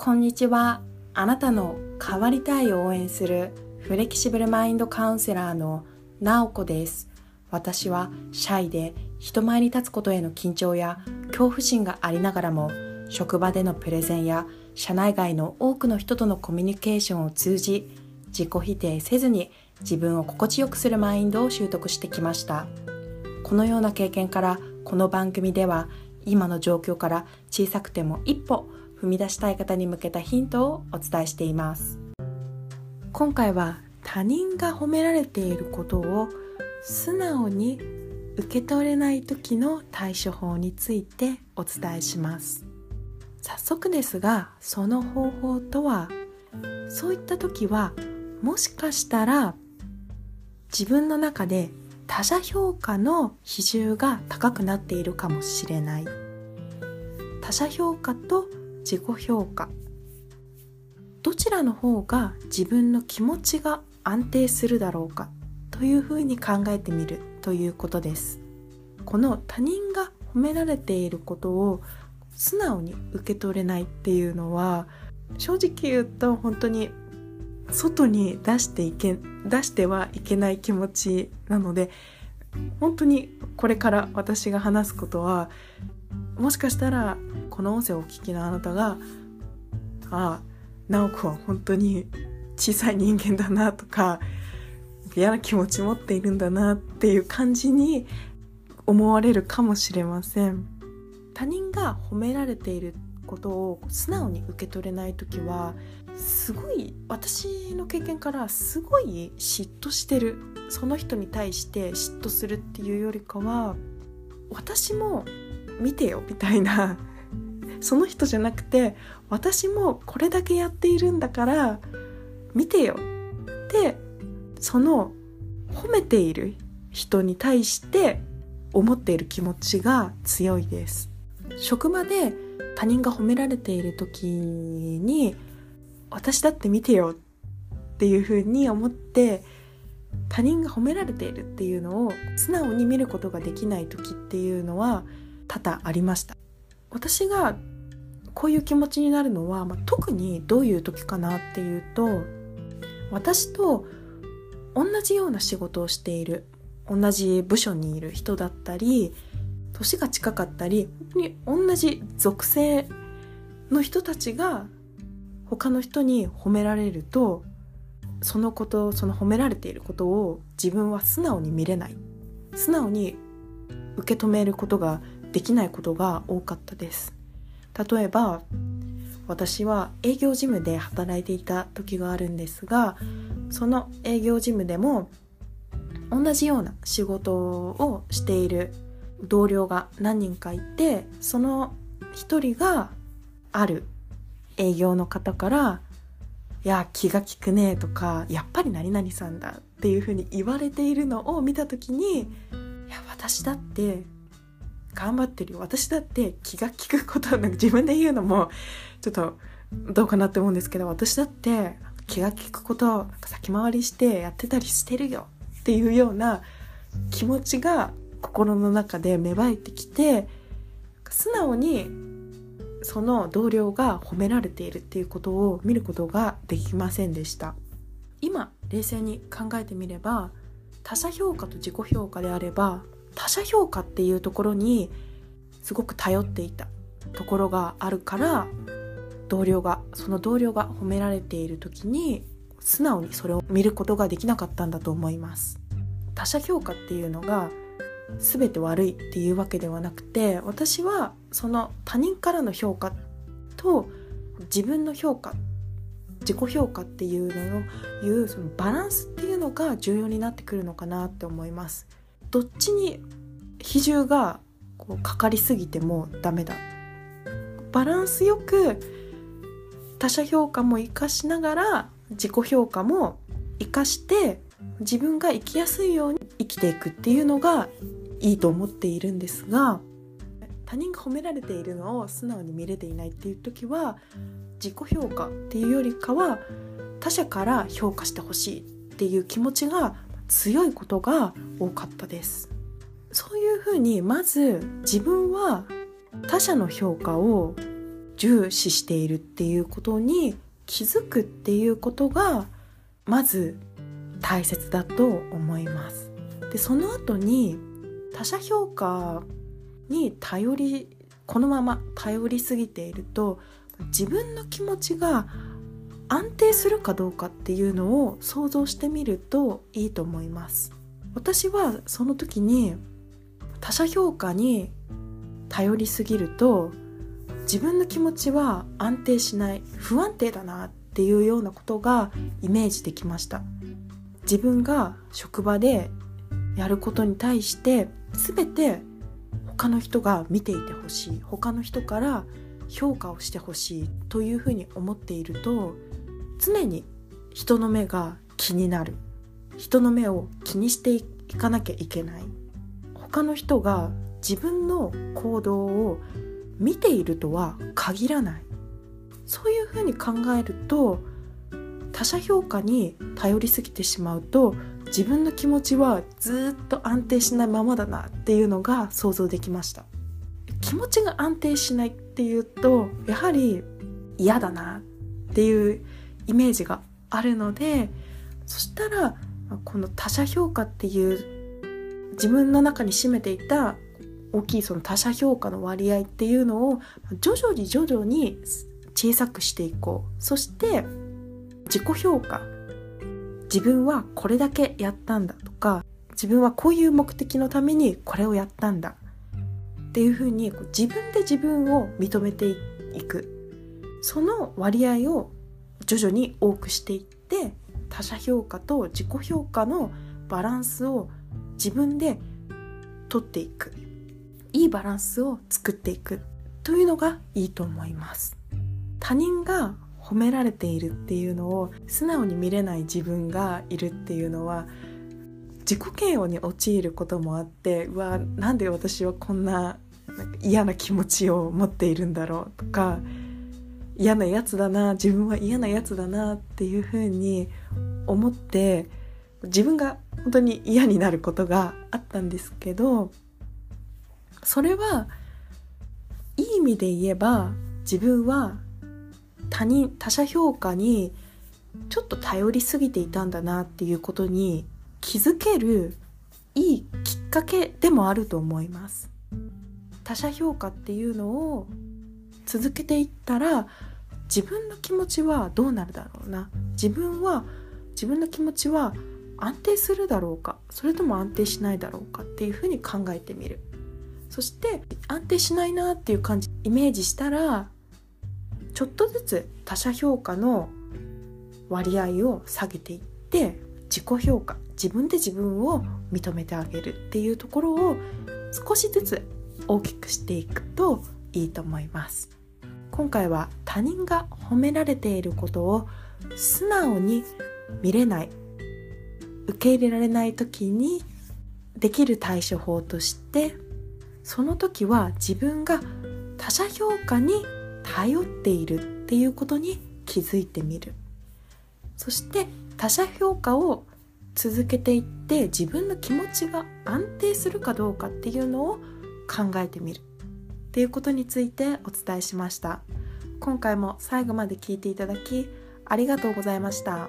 こんにちは。あなたの変わりたいを応援するフレキシブルマインドカウンセラーのなおこです。私はシャイで人前に立つことへの緊張や恐怖心がありながらも職場でのプレゼンや社内外の多くの人とのコミュニケーションを通じ自己否定せずに自分を心地よくするマインドを習得してきましたこのような経験からこの番組では今の状況から小さくても一歩踏み出したい方に向けたヒントをお伝えしています。今回は他人が褒められていることを素直に受け取れない時の対処法についてお伝えします。早速ですがその方法とはそういった時はもしかしたら自分の中で他者評価の比重が高くなっているかもしれない。他者評価と自己評価。どちらの方が自分の気持ちが安定するだろうか。というふうに考えてみるということです。この他人が褒められていることを素直に受け取れないっていうのは正直言うと本当に外に出していけ出してはいけない気持ちなので本当にこれから私が話すことはもしかしたらこの音声をお聞きのあなたがああ直子は本当に小さい人間だなとか嫌な気持ち持っているんだなっていう感じに思われるかもしれません。他人が褒められていることを素直に受け取れない時はすごい私の経験からすごい嫉妬してる。その人に対して嫉妬するっていうよりかは私も見てよみたいな その人じゃなくて私もこれだけやっているんだから見てよってその褒めている人に対して思っている気持ちが強いです。職場で他人が褒められている時に私だって見てよっていうふうに思って他人が褒められているっていうのを素直に見ることができない時っていうのは多々ありました。私がこういう気持ちになるのは、まあ、特にどういう時かなっていうと私と同じような仕事をしている同じ部署にいる人だったり年が近かったり本当に同じ属性の人たちが他の人に褒められるとそのことその褒められていることを自分は素直に見れない。素直に受け止めることができないことが多かったです。例えば私は営業事務で働いていた時があるんですがその営業事務でも同じような仕事をしている同僚が何人かいてその一人がある営業の方から「や気が利くね」とか「やっぱり何々さんだ」っていうふうに言われているのを見た時に「いや私だって頑張ってるよ私だって気が利くことなんか自分で言うのもちょっとどうかなって思うんですけど私だって気が利くこと先回りしてやってたりしてるよっていうような気持ちが心の中で芽生えてきて素直にその同僚が褒められているっていうことを見ることができませんでした。今冷静に考えてみれば他者評価と自己評価であれば他者評価っていうところにすごく頼っていたところがあるから同僚がその同僚が褒められている時に素直にそれを見ることができなかったんだと思います。他者評価っていうのが全て悪いっていうわけではなくて私はその他人からの評価と自分の評価自己評価っていうののいうそのバランスっていうのが重要になってくるのかなって思います。どっちに比重がこうかかりすぎてもダメだ。バランスよく他者評価も生かしながら自己評価も生かして自分が生きやすいように生きていくっていうのがいいと思っているんですが他人が褒められているのを素直に見れていないっていう時は自己評価っていうよりかは他者から評価してほしいっていう気持ちが強いことが多かったです。そういうふうにまず自分は他者の評価を重視しているっていうことに気づくっていうことがまず大切だと思います。でその後に他者評価に頼りこのまま頼りすぎていると自分の気持ちが安定するかどうかっていうのを想像してみるといいと思います。私はその時に他者評価に頼りすぎると自分の気持ちは安定しない不安定だなっていうようなことがイメージできました。自分が職場でやることに対して全て他の人が見ていてほしい。他の人から評価をしてほしいというふうに思っていると常に人の目が気になる。人の目を気にしていかなきゃいけない。他の人が自分の行動を見ているとは限らない。そういうふうに考えると他者評価に頼りすぎてしまうと自分の気持ちはずっと安定しないままだなっていうのが想像できました。気持ちが安定しないっていうとやはり嫌だなっていうイメージがあるのでそしたらこの他者評価っていう自分の中に占めていた大きいその他者評価の割合っていうのを徐々に徐々に小さくしていこう。そして自己評価自分はこれだけやったんだとか自分はこういう目的のためにこれをやったんだっていうふうに自分で自分を認めていく。その割合を徐々に多くしていって他者評価と自己評価のバランスを自分で取っていく。いいバランスを作っていくというのがいいと思います。他人が褒められているっていうのを素直に見れない自分がいるっていうのは自己嫌悪に陥ることもあってうわなんで私はこんな嫌な気持ちを持っているんだろうとか嫌なやつだな自分は嫌なやつだなっていうふうに思って自分が本当に嫌になることがあったんですけどそれはいい意味で言えば自分は他人他者評価にちょっと頼りすぎていたんだなっていうことに気づけるいいきっかけでもあると思います。他者評価っていうのを続けていったら自分の気持ちはどうなるだろうな。自分は自分の気持ちは安定するだろうか。それとも安定しないだろうか。っていうふうに考えてみる。そして安定しないなっていう感じイメージしたらちょっとずつ他者評価の割合を下げていって自己評価自分で自分を認めてあげるっていうところを少しずつ大きくしていくといいと思います。今回は他人が褒められていることを素直に見れない受け入れられない時にできる対処法としてその時は自分が他者評価に頼っているっていうことに気づいてみる。そして他者評価を続けていって自分の気持ちが安定するかどうかっていうのを考えてみる。っていうことについてお伝えしました。今回も最後まで聞いていただきありがとうございました。